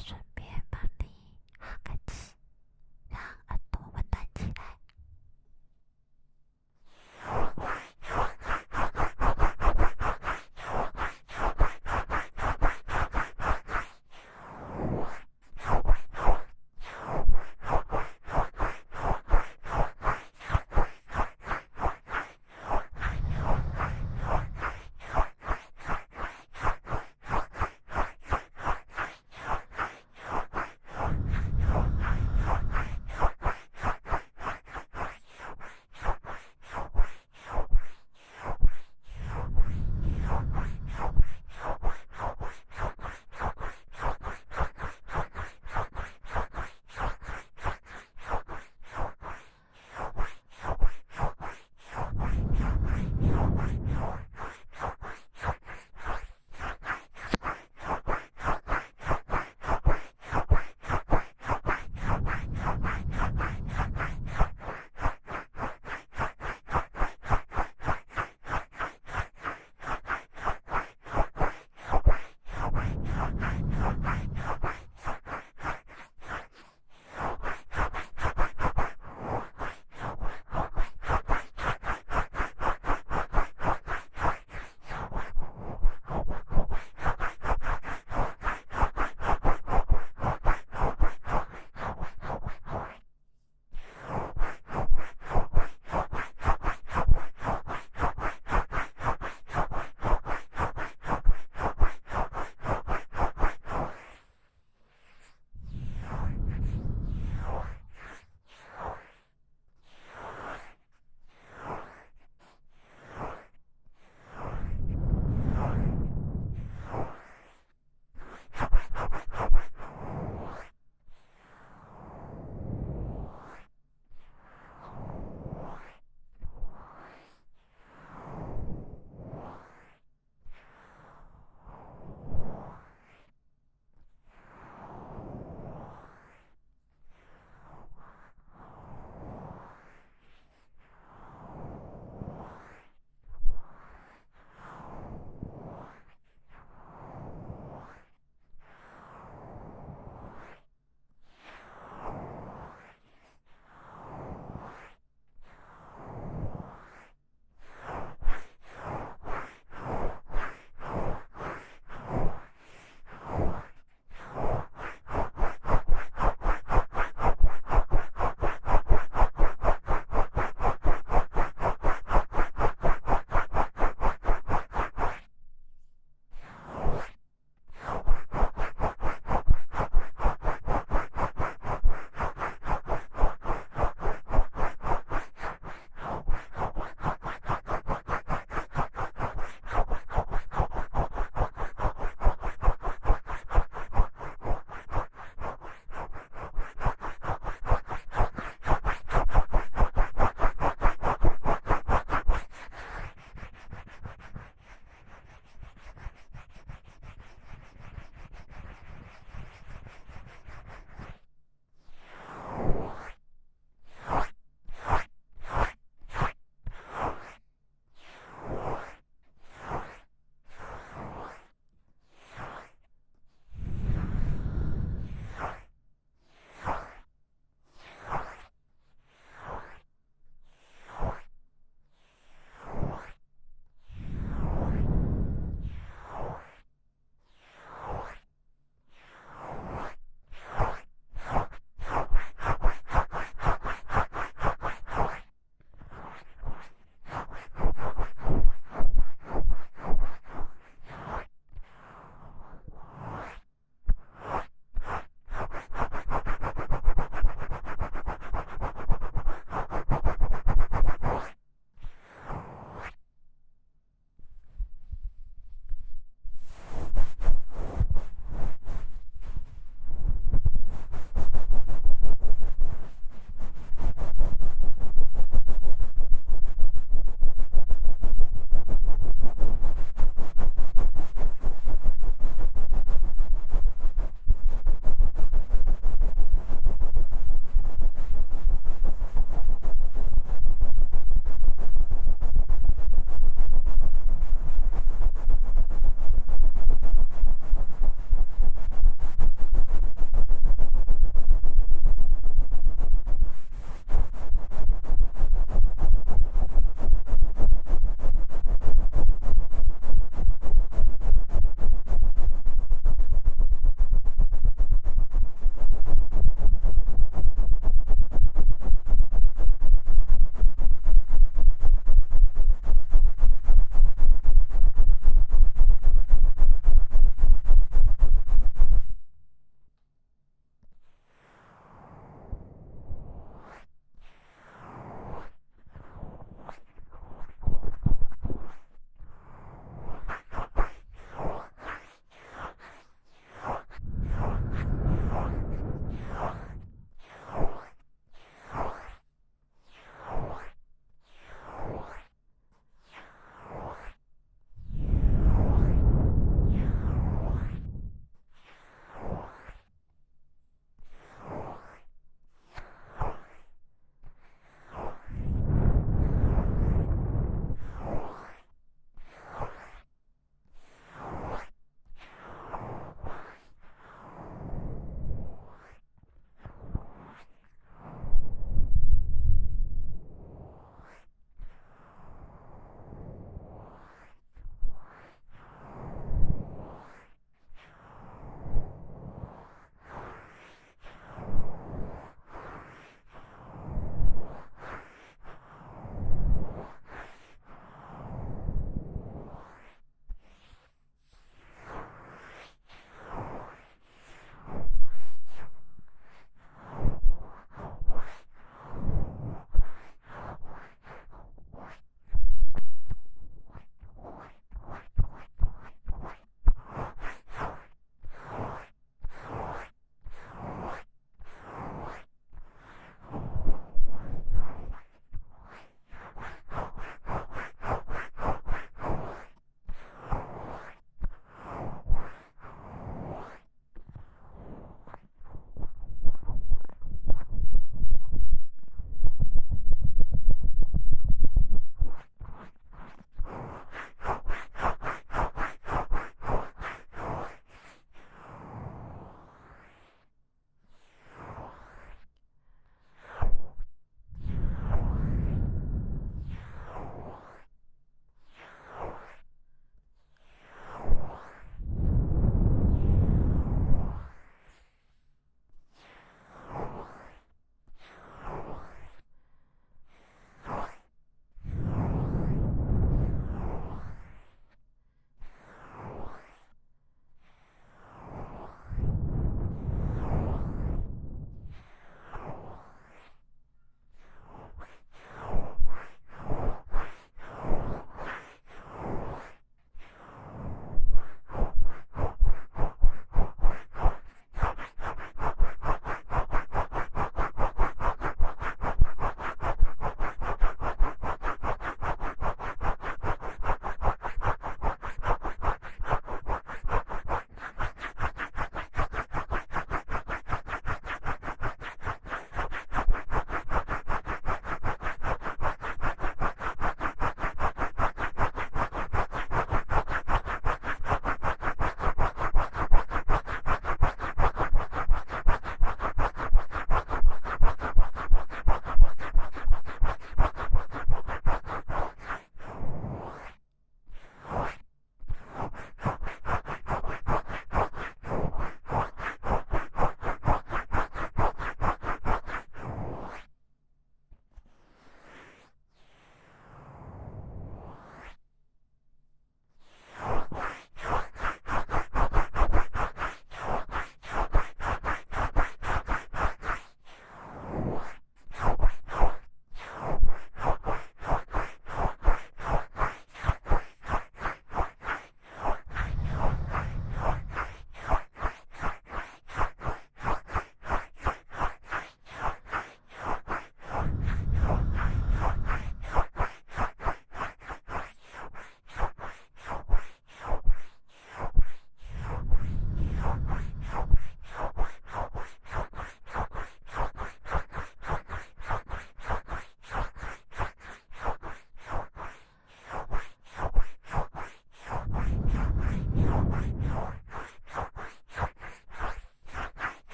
question.